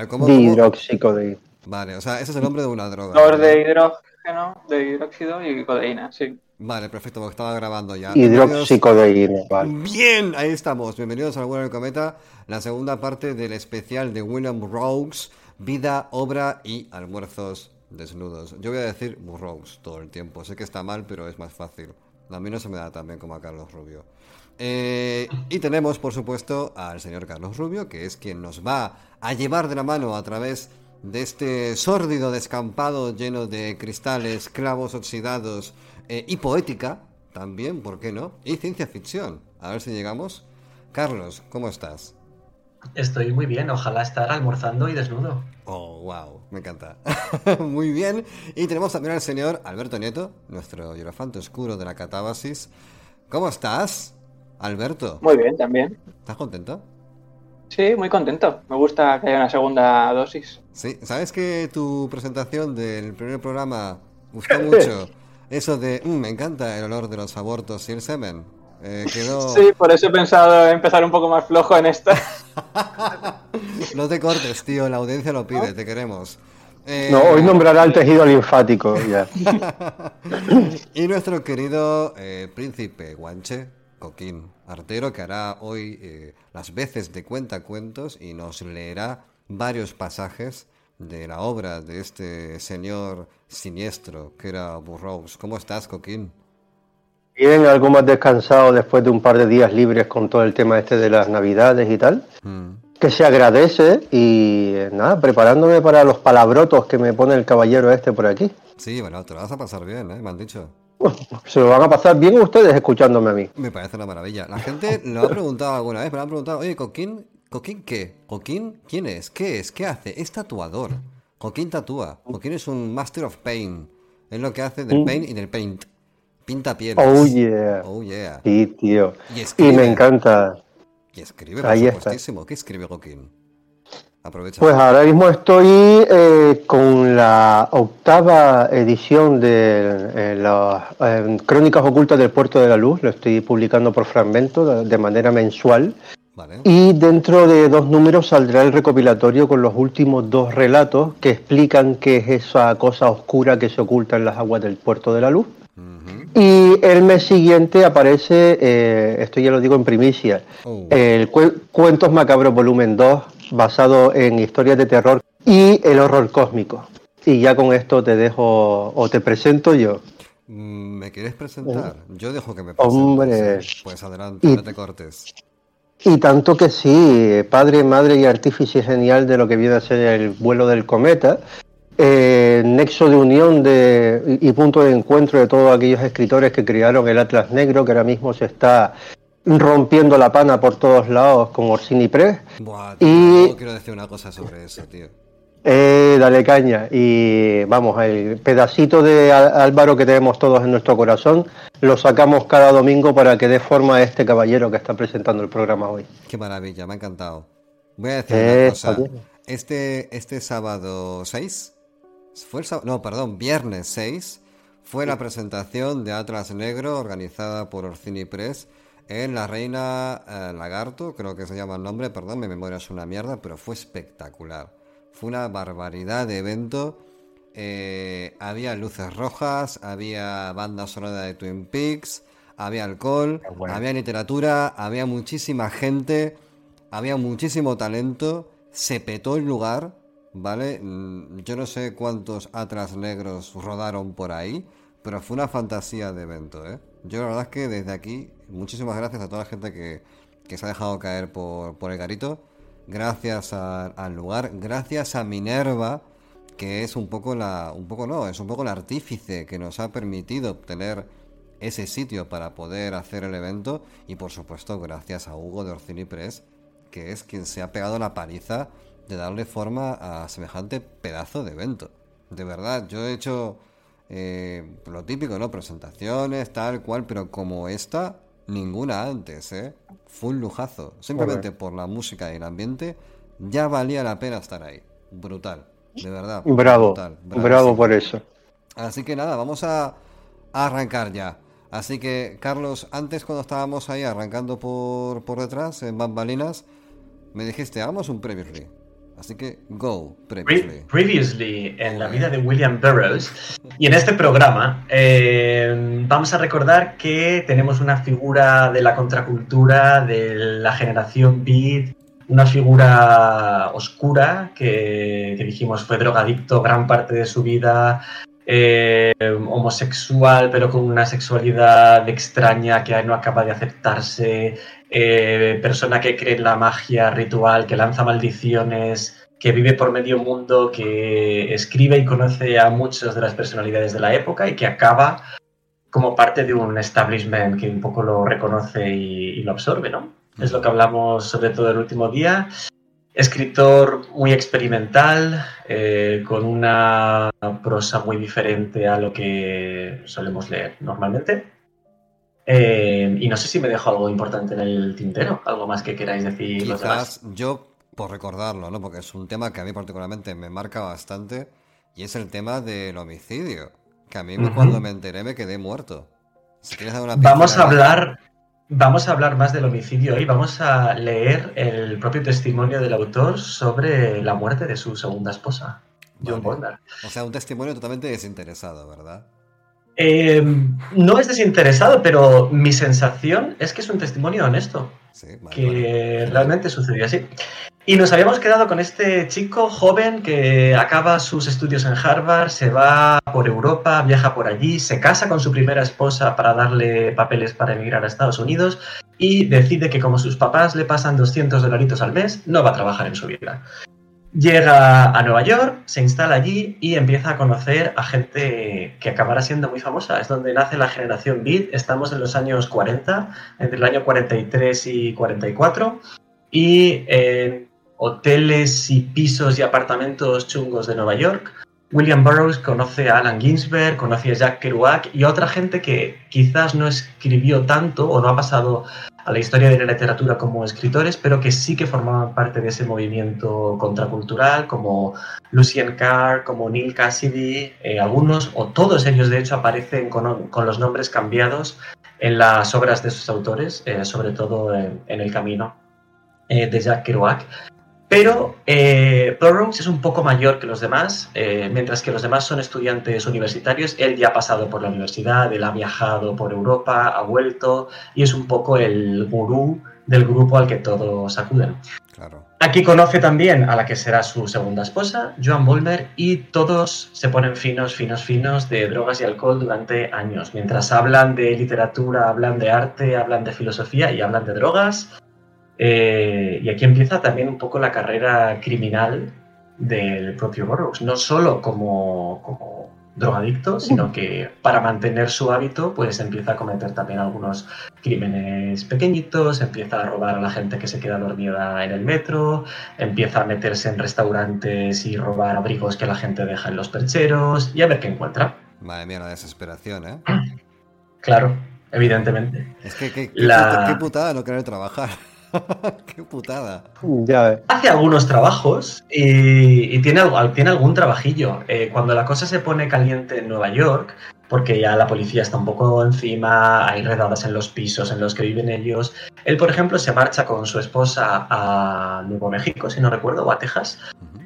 A ver, ¿cómo, Dihidroxicodeína. Vale, o sea, ese es el nombre de una droga. Flor de hidrógeno, de hidróxido y codeína, sí. Vale, perfecto, porque estaba grabando ya. Hidroxicodeína, vale. Bien, ahí estamos. Bienvenidos al Vuelo del Cometa, la segunda parte del especial de William Burroughs, Vida, Obra y Almuerzos Desnudos. Yo voy a decir Burroughs todo el tiempo. Sé que está mal, pero es más fácil. A mí no se me da tan bien como a Carlos Rubio. Eh, y tenemos, por supuesto, al señor Carlos Rubio, que es quien nos va a llevar de la mano a través de este sórdido descampado lleno de cristales, clavos oxidados eh, y poética, también, ¿por qué no? Y ciencia ficción. A ver si llegamos. Carlos, ¿cómo estás? Estoy muy bien, ojalá estar almorzando y desnudo. Oh, wow, me encanta. Muy bien. Y tenemos también al señor Alberto Nieto, nuestro hierofante oscuro de la catábasis. ¿Cómo estás, Alberto? Muy bien, también. ¿Estás contento? Sí, muy contento. Me gusta que haya una segunda dosis. Sí, ¿sabes que tu presentación del primer programa gustó mucho? Eso de, "Mm, me encanta el olor de los abortos y el semen. Eh, quedó... Sí, por eso he pensado empezar un poco más flojo en esta. No te cortes, tío, la audiencia lo pide, te queremos. Eh, No, hoy nombrará el tejido linfático, ya. Y nuestro querido eh, príncipe guanche, Coquín Artero, que hará hoy eh, las veces de cuentacuentos y nos leerá varios pasajes de la obra de este señor siniestro que era Burroughs. ¿Cómo estás, Coquín? Bien, algo más descansado después de un par de días libres con todo el tema este de las navidades y tal. Mm. Que se agradece y eh, nada, preparándome para los palabrotos que me pone el caballero este por aquí. Sí, bueno, te lo vas a pasar bien, ¿eh? Me han dicho. Se lo van a pasar bien ustedes escuchándome a mí. Me parece una maravilla. La gente lo ha preguntado alguna vez, me lo han preguntado, oye, Coquín, ¿Coquín qué? ¿Coquín quién es? ¿Qué es? ¿Qué hace? Es tatuador. Coquín tatúa. Coquín es un Master of Paint. Es lo que hace del paint y del paint. Pinta pieles. Oh yeah. Oh yeah. Sí, tío. Y me encanta. Y escribe, por Ahí está. ¿Qué escribe Coquín? Aprovecha. Pues ahora mismo estoy eh, con la octava edición de eh, las eh, Crónicas Ocultas del Puerto de la Luz. Lo estoy publicando por fragmento de, manera mensual. Vale. Y dentro de dos números saldrá el recopilatorio con los últimos dos relatos que explican qué es esa cosa oscura que se oculta en las aguas del Puerto de la Luz. Y el mes siguiente aparece, esto ya lo digo en primicia, Oh. el Cue- Cuentos Macabros Volumen 2, basado en historias de terror y el horror cósmico. Y ya con esto te dejo o te presento yo. Mm, ¿Me quieres presentar? Yo dejo que me presentes. Hombre. Pues adelante, Y- no te cortes. Y tanto que sí, padre, madre y artífice genial de lo que viene a ser el vuelo del cometa, eh, nexo de unión de, y y punto de encuentro de todos aquellos escritores que crearon el Atlas Negro, que ahora mismo se está rompiendo la pana por todos lados con Orsini Press. Buah, tío, Y- yo quiero decir una cosa sobre eso, tío. Eh, dale caña. Y vamos, el pedacito de Álvaro que tenemos todos en nuestro corazón lo sacamos cada domingo para que dé forma a este caballero que está presentando el programa hoy. Qué maravilla, me ha encantado. Voy a decir una cosa. Este, este sábado 6, fue el no, perdón, viernes 6, fue la presentación de Atlas Negro organizada por Orcini Press en La Reina eh, Lagarto, creo que se llama el nombre, perdón, mi memoria es una mierda, pero fue espectacular. Fue una barbaridad de evento. Eh, había luces rojas, había banda sonora de Twin Peaks, había alcohol, había literatura, había muchísima gente, había muchísimo talento, se petó el lugar, ¿vale? Mm, yo no sé cuántos atras negros rodaron por ahí, pero fue una fantasía de evento, ¿eh? Yo la verdad es que desde aquí, muchísimas gracias a toda la gente que, se ha dejado caer por, por el garito gracias al lugar, gracias a Minerva, que es un poco la, un poco no, es un poco el artífice que nos ha permitido obtener ese sitio para poder hacer el evento y por supuesto gracias a Hugo de Orcini Press, que es quien se ha pegado la paliza de darle forma a semejante pedazo de evento. De verdad, yo he hecho eh, lo típico, ¿no? Presentaciones, tal cual, pero como esta, ninguna antes, ¿eh? Fue un lujazo. Simplemente por la música y el ambiente, ya valía la pena estar ahí. Brutal, de verdad. Bravo, bravo por eso. Así que nada, vamos a, arrancar ya. Así que, Carlos, antes cuando estábamos ahí arrancando por, por detrás, en bambalinas, me dijiste, hagamos un previously. Así que, go, previously. Previously, en la vida de William Burroughs. Y en este programa eh, vamos a recordar que tenemos una figura de la contracultura, de la generación beat, una figura oscura que, dijimos fue drogadicto gran parte de su vida, eh, homosexual, pero con una sexualidad extraña que no acaba de aceptarse, eh, persona que cree en la magia ritual, que lanza maldiciones, que vive por medio mundo, que escribe y conoce a muchas de las personalidades de la época y que acaba como parte de un establishment que un poco lo reconoce y, lo absorbe, ¿no? Es lo que hablamos sobre todo el último día. Escritor muy experimental, eh, con una prosa muy diferente a lo que solemos leer normalmente. Eh, y no sé si me dejo algo importante en el tintero, algo más que queráis decir. Quizás yo, por recordarlo, ¿no? porque es un tema que a mí particularmente me marca bastante, y es el tema del homicidio, que a mí cuando me enteré me quedé muerto. vamos a hablar, vamos a hablar más del homicidio hoy, vamos a leer el propio testimonio del autor sobre la muerte de su segunda esposa, John Bondar. O sea, un testimonio totalmente desinteresado, ¿verdad? Eh, no es desinteresado, pero mi sensación es que es un testimonio honesto. que realmente sucedió así. Y nos habíamos quedado con este chico joven que acaba sus estudios en Harvard, se va por Europa, viaja por allí, se casa con su primera esposa para darle papeles para emigrar a Estados Unidos y decide que como sus papás le pasan 200 dolaritos al mes, no va a trabajar en su vida. Llega a Nueva York, se instala allí y empieza a conocer a gente que acabará siendo muy famosa. Es donde nace la generación Beat. Estamos en los años 40, entre el año 43 y 44. Y en hoteles y pisos y apartamentos chungos de Nueva York, William Burroughs conoce a Alan Ginsberg, conoce a Jack Kerouac y otra gente que quizás no escribió tanto o no ha pasado a la historia de la literatura como escritores, pero que sí que formaban parte de ese movimiento contracultural, como Lucien Carr, como Neil Cassidy, eh, algunos o todos ellos de hecho aparecen con, los nombres cambiados en las obras de sus autores, eh, sobre todo en, El Camino eh, de Jack Kerouac. Pero eh, Burroughs es un poco mayor que los demás, eh, mientras que los demás son estudiantes universitarios. Él ya ha pasado por la universidad, él ha viajado por Europa, ha vuelto y es un poco el gurú del grupo al que todos acuden. Aquí conoce también a la que será su segunda esposa, Joan Bolmer, y todos se ponen finos, finos, finos de drogas y alcohol durante años. Mientras hablan de literatura, hablan de arte, hablan de filosofía y hablan de drogas eh, y aquí empieza también un poco la carrera criminal del propio Burroughs, no solo como, drogadicto, sino que para mantener su hábito, pues empieza a cometer también algunos crímenes pequeñitos, empieza a robar a la gente que se queda dormida en el metro, empieza a meterse en restaurantes y robar abrigos que la gente deja en los percheros y a ver qué encuentra. Madre mía, la desesperación, ¿eh? Claro, evidentemente. Es que qué, qué putada no querer trabajar. Qué putada. Ya Hace algunos trabajos y, tiene, tiene, algún trabajillo. Eh, cuando la cosa se pone caliente en Nueva York, porque ya la policía está un poco encima, hay redadas en los pisos en los que viven ellos. Él, por ejemplo, se marcha con su esposa a Nuevo México, si no recuerdo, o a Texas,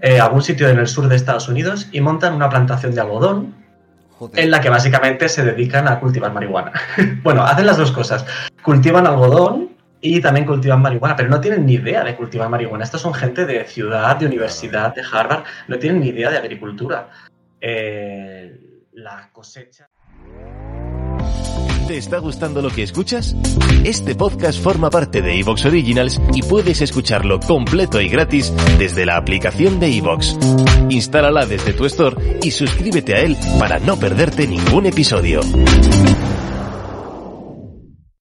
eh, a algún sitio en el sur de Estados Unidos, y montan una plantación de algodón en la que básicamente se dedican a cultivar marihuana. bueno, hacen las dos cosas. Cultivan algodón y también cultivan marihuana, pero no tienen ni idea de cultivar marihuana. Estos son gente de ciudad, de universidad, de Harvard, no tienen ni idea de agricultura. Eh, la cosecha. ¿Te está gustando lo que escuchas? Este podcast forma parte de Evox Originals y puedes escucharlo completo y gratis desde la aplicación de Evox. Instálala desde tu store y suscríbete a él para no perderte ningún episodio.